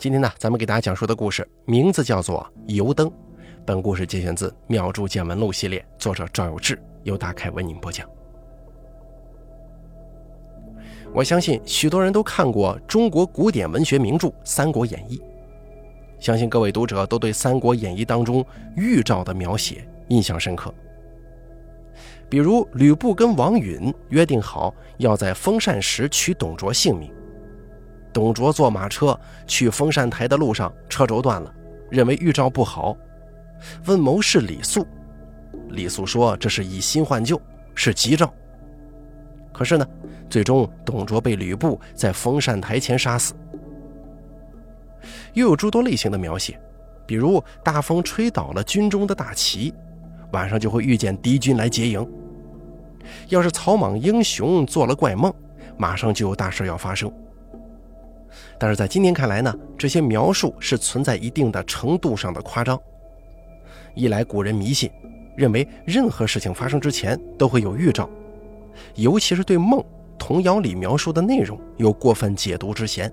今天呢，咱们给大家讲述的故事名字叫做《油灯》。本故事节选自《妙著见闻录》系列，作者赵有志，由大凯为您播讲。我相信许多人都看过中国古典文学名著《三国演义》，相信各位读者都对《三国演义》当中预兆的描写印象深刻。比如吕布跟王允约定好要在封禅时取董卓性命。董卓坐马车去封禅台的路上，车轴断了，认为预兆不好，问谋士李肃。李肃说：“这是以新换旧，是吉兆。”可是呢，最终董卓被吕布在封禅台前杀死。又有诸多类型的描写，比如大风吹倒了军中的大旗，晚上就会遇见敌军来劫营；要是草莽英雄做了怪梦，马上就有大事要发生。但是在今天看来呢，这些描述是存在一定的程度上的夸张。一来古人迷信，认为任何事情发生之前都会有预兆，尤其是对梦童谣里描述的内容有过分解读之嫌；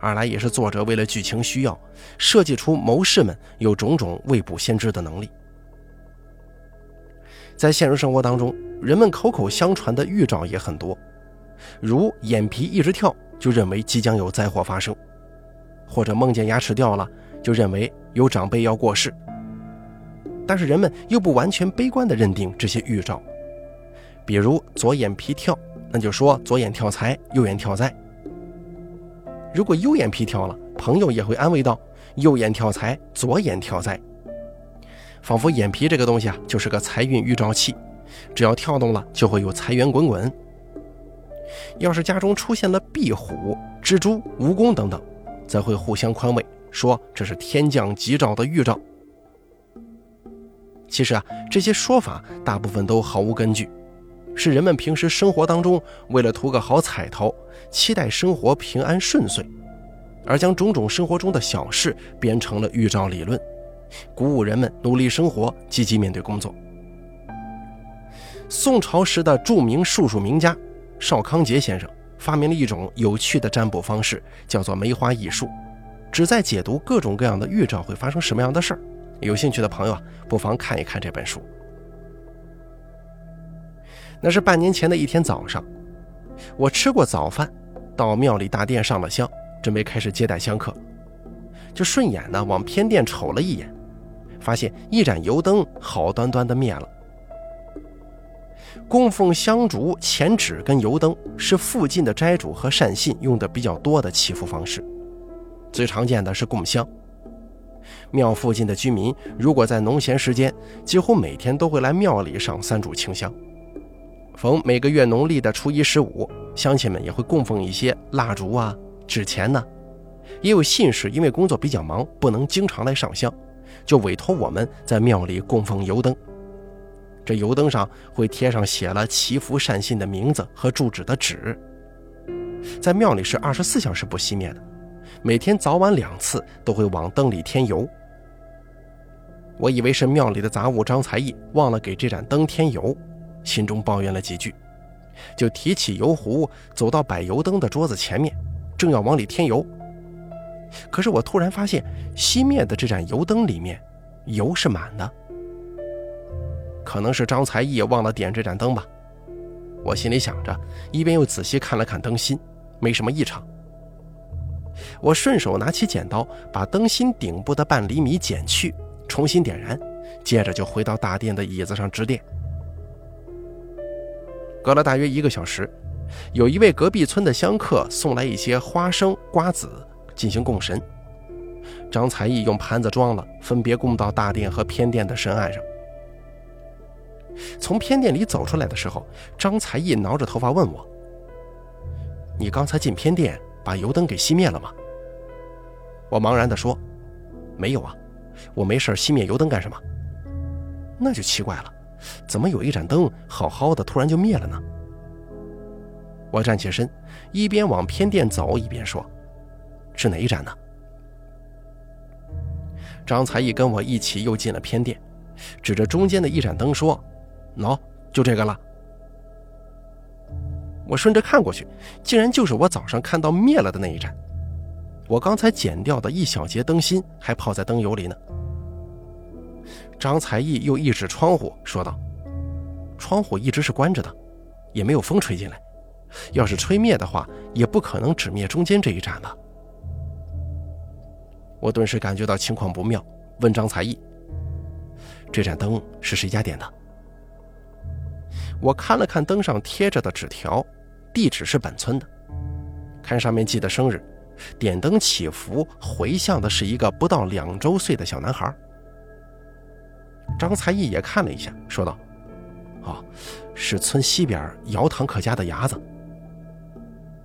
二来也是作者为了剧情需要，设计出谋士们有种种未卜先知的能力。在现实生活当中，人们口口相传的预兆也很多，如眼皮一直跳。就认为即将有灾祸发生，或者梦见牙齿掉了，就认为有长辈要过世。但是人们又不完全悲观地认定这些预兆，比如左眼皮跳，那就说左眼跳财，右眼跳灾。如果右眼皮跳了，朋友也会安慰道：右眼跳财，左眼跳灾。仿佛眼皮这个东西啊，就是个财运预兆器，只要跳动了，就会有财源滚滚。要是家中出现了壁虎、蜘蛛、蜈蚣等等，则会互相宽慰，说这是天降吉兆的预兆。其实啊，这些说法大部分都毫无根据，是人们平时生活当中为了图个好彩头，期待生活平安顺遂，而将种种生活中的小事编成了预兆理论，鼓舞人们努力生活、积极面对工作。宋朝时的著名术数名家。邵康节先生发明了一种有趣的占卜方式，叫做梅花易数，旨在解读各种各样的预兆会发生什么样的事儿。有兴趣的朋友啊，不妨看一看这本书。那是半年前的一天早上，我吃过早饭，到庙里大殿上了香，准备开始接待香客，就顺眼呢往偏殿瞅了一眼，发现一盏油灯好端端的灭了。供奉香烛、钱纸跟油灯是附近的斋主和善信用的比较多的祈福方式。最常见的是供香。庙附近的居民如果在农闲时间，几乎每天都会来庙里上三炷清香。逢每个月农历的初一、十五，乡亲们也会供奉一些蜡烛啊、纸钱呢。也有信士因为工作比较忙，不能经常来上香，就委托我们在庙里供奉油灯。这油灯上会贴上写了祈福善信的名字和住址的纸，在庙里是二十四小时不熄灭的，每天早晚两次都会往灯里添油。我以为是庙里的杂物张才艺忘了给这盏灯添油，心中抱怨了几句，就提起油壶走到摆油灯的桌子前面，正要往里添油，可是我突然发现熄灭的这盏油灯里面油是满的。可能是张才艺忘了点这盏灯吧，我心里想着，一边又仔细看了看灯芯，没什么异常。我顺手拿起剪刀，把灯芯顶部的半厘米剪去，重新点燃，接着就回到大殿的椅子上支电。隔了大约一个小时，有一位隔壁村的香客送来一些花生、瓜子进行供神，张才艺用盘子装了，分别供到大殿和偏殿的神案上。从偏殿里走出来的时候，张才艺挠着头发问我：“你刚才进偏殿，把油灯给熄灭了吗？”我茫然地说：“没有啊，我没事熄灭油灯干什么？”那就奇怪了，怎么有一盏灯好好的突然就灭了呢？我站起身，一边往偏殿走，一边说：“是哪一盏呢？”张才艺跟我一起又进了偏殿，指着中间的一盏灯说。喏，就这个了。我顺着看过去，竟然就是我早上看到灭了的那一盏。我刚才剪掉的一小节灯芯还泡在灯油里呢。张才义又一指窗户，说道：“窗户一直是关着的，也没有风吹进来。要是吹灭的话，也不可能只灭中间这一盏吧。”我顿时感觉到情况不妙，问张才义：“这盏灯是谁家点的？”我看了看灯上贴着的纸条，地址是本村的，看上面记的生日。点灯祈福回向的是一个不到两周岁的小男孩。张才义也看了一下，说道：“哦，是村西边姚堂可家的伢子。”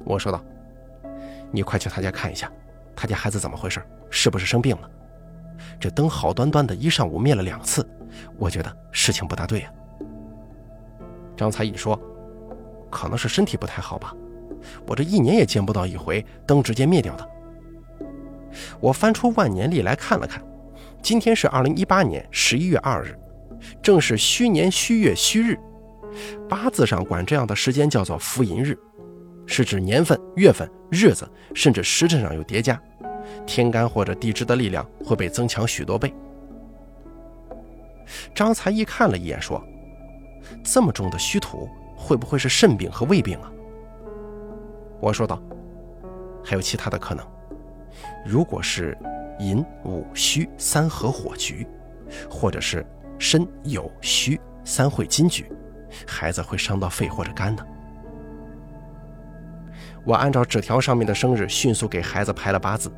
我说道：“你快去他家看一下，他家孩子怎么回事？是不是生病了？这灯好端端的一上午灭了两次，我觉得事情不大对呀。”张才义说：“可能是身体不太好吧。”我这一年也见不到一回灯直接灭掉的。我翻出万年历来看了看，今天是二零一八年十一月二日，正是虚年虚月虚日。八字上管这样的时间叫做福银日，是指年份、月份、日子，甚至时辰上有叠加，天干或者地支的力量会被增强许多倍。张才一看了一眼，说：“这么重的虚土，会不会是肾病和胃病啊？”我说道：“还有其他的可能，如果是寅午戌三合火局，或者是申酉戌三会金局，孩子会伤到肺或者肝的。”我按照纸条上面的生日迅速给孩子排了八字，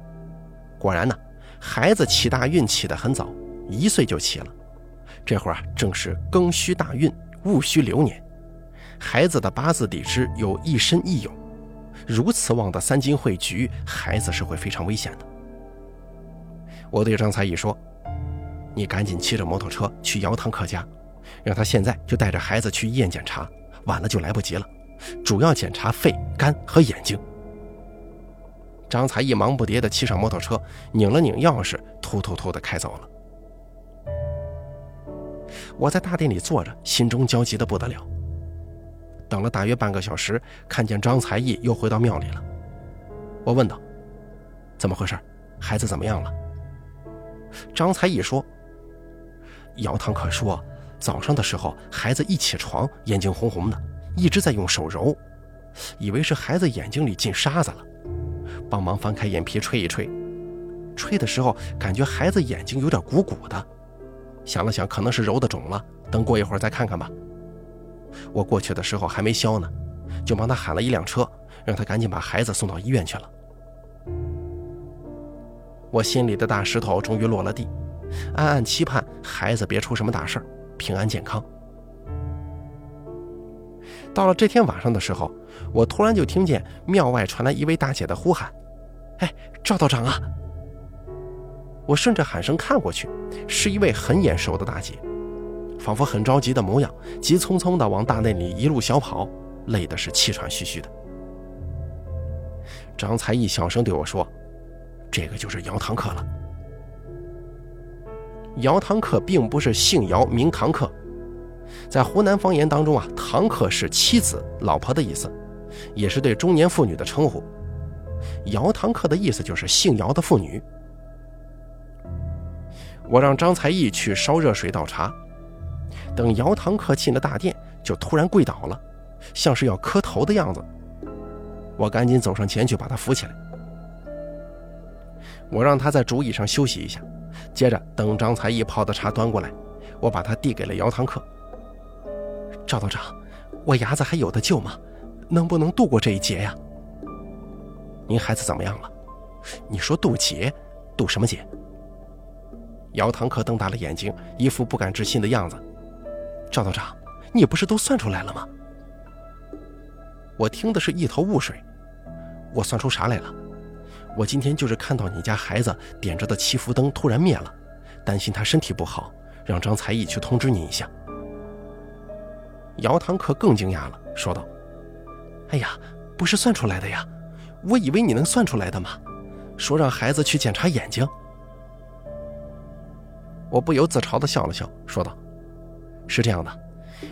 果然呢，孩子起大运起得很早，一岁就起了。这会儿啊，正是庚戌大运，戊戌流年，孩子的八字底支有一身一酉。如此旺的三金汇局，孩子是会非常危险的。我对张才义说：“你赶紧骑着摩托车去姚堂客家，让他现在就带着孩子去医院检查，晚了就来不及了。主要检查肺、肝和眼睛。”张才义忙不迭地骑上摩托车，拧了拧钥匙，突突突地开走了。我在大殿里坐着，心中焦急得不得了。等了大约半个小时，看见张才义又回到庙里了。我问道：“怎么回事？孩子怎么样了？”张才义说：“姚堂可说，早上的时候孩子一起床眼睛红红的，一直在用手揉，以为是孩子眼睛里进沙子了，帮忙翻开眼皮吹一吹，吹的时候感觉孩子眼睛有点鼓鼓的，想了想可能是揉的肿了，等过一会儿再看看吧。”我过去的时候还没消呢，就帮他喊了一辆车，让他赶紧把孩子送到医院去了。我心里的大石头终于落了地，暗暗期盼孩子别出什么大事平安健康。到了这天晚上的时候，我突然就听见庙外传来一位大姐的呼喊：“哎，赵道长啊！”我顺着喊声看过去，是一位很眼熟的大姐。仿佛很着急的模样，急匆匆地往大内里一路小跑，累的是气喘吁吁的。张才义小声对我说：“这个就是姚堂客了。”姚堂客并不是姓姚名堂客，在湖南方言当中啊，堂客是妻子、老婆的意思，也是对中年妇女的称呼。姚堂客的意思就是姓姚的妇女。我让张才义去烧热水倒茶。等姚堂客进了大殿，就突然跪倒了，像是要磕头的样子。我赶紧走上前去把他扶起来。我让他在竹椅上休息一下，接着等张才义泡的茶端过来，我把他递给了姚堂客。赵道长，我伢子还有的救吗？能不能度过这一劫呀？您孩子怎么样了？你说渡劫，渡什么劫？姚堂客瞪大了眼睛，一副不敢置信的样子。赵道长，你不是都算出来了吗？我听的是一头雾水。我算出啥来了？我今天就是看到你家孩子点着的祈福灯突然灭了，担心他身体不好，让张才义去通知你一下。姚堂客更惊讶了，说道：“哎呀，不是算出来的呀，我以为你能算出来的嘛。说让孩子去检查眼睛。”我不由自嘲地笑了笑，说道。是这样的，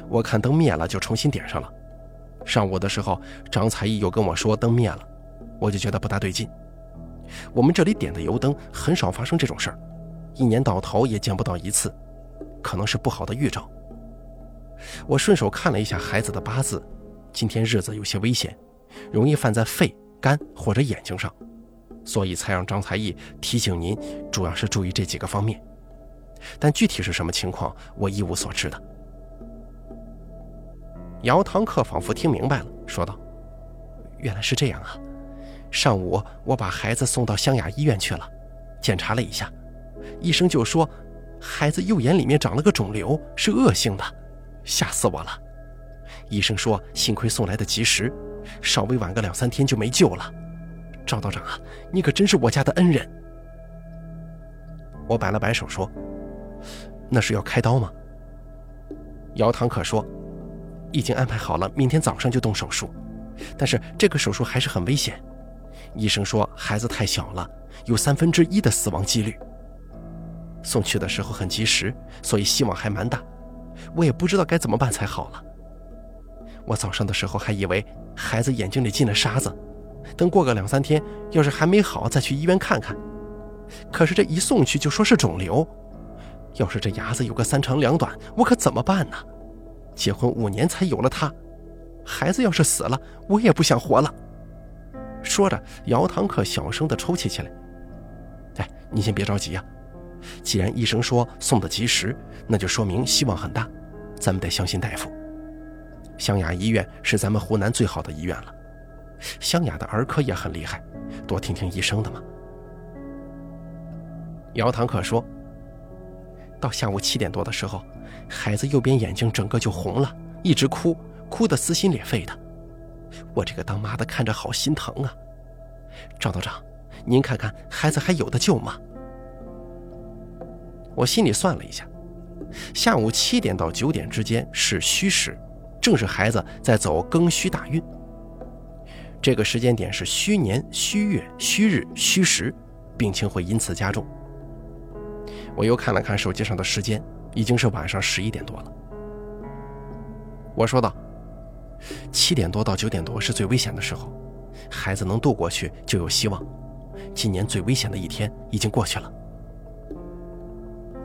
我看灯灭了就重新点上了。上午的时候，张才义又跟我说灯灭了，我就觉得不大对劲，我们这里点的油灯很少发生这种事儿，一年到头也见不到一次，可能是不好的预兆。我顺手看了一下孩子的八字，今天日子有些危险，容易犯在肺、肝或者眼睛上，所以才让张才义提醒您，主要是注意这几个方面。但具体是什么情况，我一无所知的。姚堂客仿佛听明白了，说道：“原来是这样啊！上午我把孩子送到湘雅医院去了，检查了一下，医生就说孩子右眼里面长了个肿瘤，是恶性的。”吓死我了！医生说幸亏送来的及时，稍微晚个两三天就没救了。赵道长啊，你可真是我家的恩人。我摆了摆手说：“那是要开刀吗？”姚堂可说：“已经安排好了，明天早上就动手术。但是这个手术还是很危险。医生说孩子太小了，有三分之一的死亡几率。送去的时候很及时，所以希望还蛮大。”我也不知道该怎么办才好了。我早上的时候还以为孩子眼睛里进了沙子，等过个两三天，要是还没好，再去医院看看。可是这一送去就说是肿瘤，要是这牙子有个三长两短，我可怎么办呢？结婚五年才有了他，孩子要是死了，我也不想活了。说着，姚堂客小声地抽泣起来。哎，你先别着急呀。既然医生说送的及时，那就说明希望很大，咱们得相信大夫。湘雅医院是咱们湖南最好的医院了，湘雅的儿科也很厉害，多听听医生的嘛。姚堂客说，到下午七点多的时候，孩子右边眼睛整个就红了，一直哭，哭得撕心裂肺的。我这个当妈的看着好心疼啊。赵道长，您看看孩子还有的救吗？我心里算了一下，下午七点到九点之间是戌时，正是孩子在走庚戌大运。这个时间点是戌年、戌月、戌日、戌时，病情会因此加重。我又看了看手机上的时间，已经是晚上十一点多了。我说道：“七点多到九点多是最危险的时候，孩子能渡过去就有希望。今年最危险的一天已经过去了。”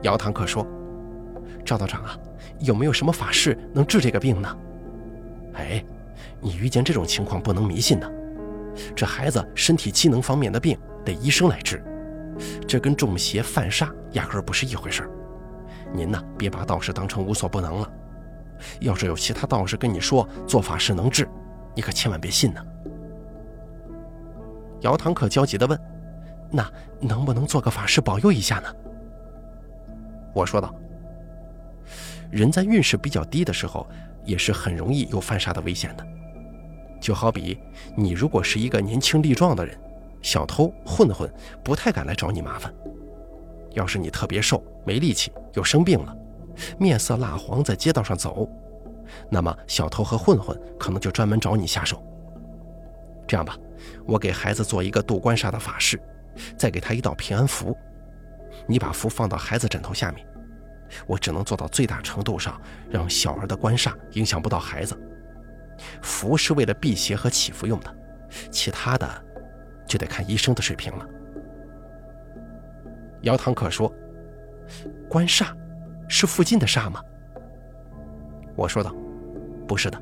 姚堂客说：“赵道长啊，有没有什么法事能治这个病呢？”哎，你遇见这种情况不能迷信的。这孩子身体机能方面的病得医生来治，这跟中邪犯煞压根儿不是一回事儿。您呢，别把道士当成无所不能了。要是有其他道士跟你说做法事能治，你可千万别信呢。姚堂客焦急地问：“那能不能做个法事保佑一下呢？”我说道：“人在运势比较低的时候，也是很容易有犯煞的危险的。就好比你如果是一个年轻力壮的人，小偷混混不太敢来找你麻烦。要是你特别瘦，没力气，又生病了，面色蜡黄，在街道上走，那么小偷和混混可能就专门找你下手。这样吧，我给孩子做一个渡关煞的法事，再给他一道平安符。”你把符放到孩子枕头下面，我只能做到最大程度上让小儿的官煞影响不到孩子。符是为了辟邪和祈福用的，其他的就得看医生的水平了。姚堂客说：“官煞是附近的煞吗？”我说道：“不是的，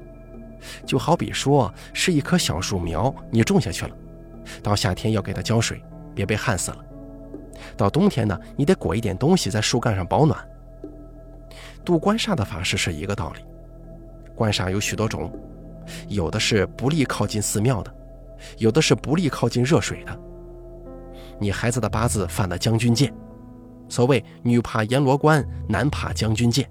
就好比说是一棵小树苗，你种下去了，到夏天要给它浇水，别被旱死了。”到冬天呢，你得裹一点东西在树干上保暖。渡官煞的法事是一个道理。官煞有许多种，有的是不利靠近寺庙的，有的是不利靠近热水的。你孩子的八字犯了将军剑，所谓女怕阎罗关，男怕将军剑。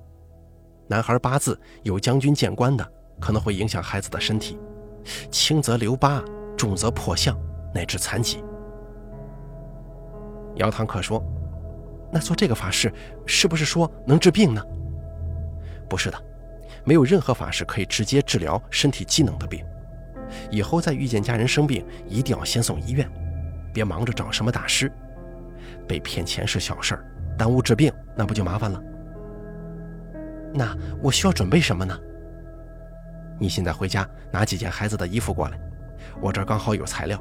男孩八字有将军剑官的，可能会影响孩子的身体，轻则留疤，重则破相，乃至残疾。姚堂客说：“那做这个法事，是不是说能治病呢？”“不是的，没有任何法事可以直接治疗身体机能的病。以后再遇见家人生病，一定要先送医院，别忙着找什么大师。被骗钱是小事儿，耽误治病那不就麻烦了？那我需要准备什么呢？你现在回家拿几件孩子的衣服过来，我这儿刚好有材料。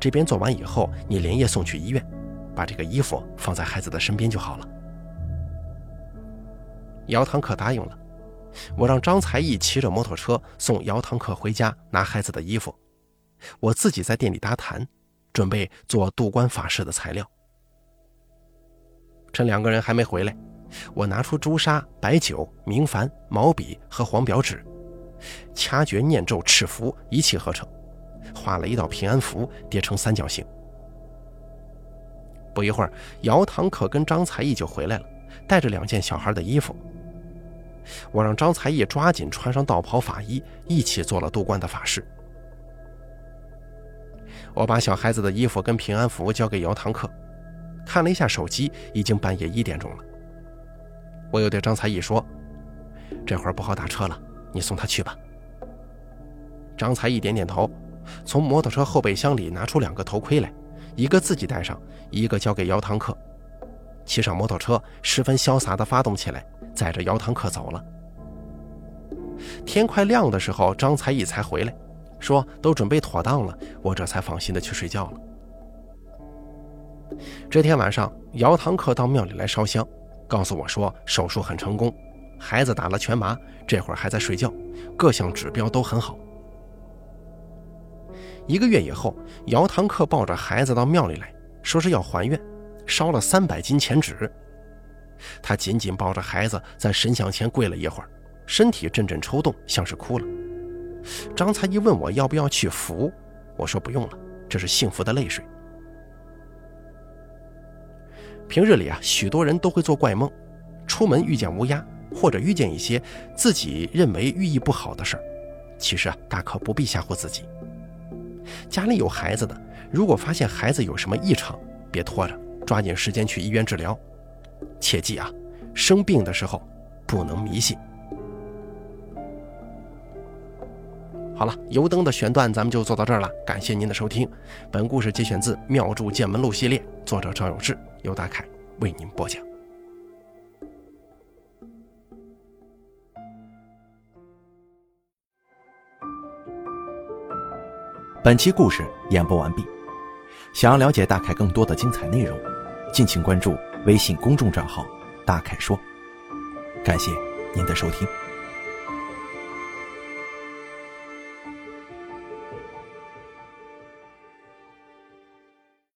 这边做完以后，你连夜送去医院，把这个衣服放在孩子的身边就好了。”姚堂客答应了，我让张才义骑着摩托车送姚堂客回家拿孩子的衣服，我自己在店里搭坛，准备做渡关法事的材料。趁两个人还没回来，我拿出朱砂、白酒、明矾、毛笔和黄表纸，掐诀念咒敕符一气呵成，画了一道平安符，叠成三角形。不一会儿，姚堂可跟张才义就回来了，带着两件小孩的衣服。我让张才义抓紧穿上道袍法衣，一起做了渡关的法事。我把小孩子的衣服跟平安符交给姚堂客。看了一下手机，已经半夜一点钟了。我又对张才义说：“这会儿不好打车了，你送他去吧。”张才义点点头，从摩托车后备箱里拿出两个头盔来，一个自己戴上，一个交给姚堂客。骑上摩托车，十分潇洒地发动起来，载着姚堂客走了。天快亮的时候，张才义才回来，说都准备妥当了，我这才放心的去睡觉了。这天晚上，姚堂客到庙里来烧香，告诉我说手术很成功，孩子打了全麻，这会儿还在睡觉，各项指标都很好。一个月以后，姚堂客抱着孩子到庙里来说是要还愿，烧了三百斤钱纸。他紧紧抱着孩子在神像前跪了一会儿，身体阵阵抽动，像是哭了。张才一问我要不要去扶，我说不用了，这是幸福的泪水。平日里啊，许多人都会做怪梦，出门遇见乌鸦，或者遇见一些自己认为寓意不好的事儿。其实啊，大可不必吓唬自己。家里有孩子的，如果发现孩子有什么异常，别拖着，抓紧时间去医院治疗。切记啊，生病的时候不能迷信。好了，油灯的选段咱们就做到这儿了，感谢您的收听。本故事节选自《妙著见闻录》系列，作者赵有志。由大凯为您播讲。本期故事演播完毕。想要了解大凯更多的精彩内容，敬请关注微信公众账号“大凯说”。感谢您的收听。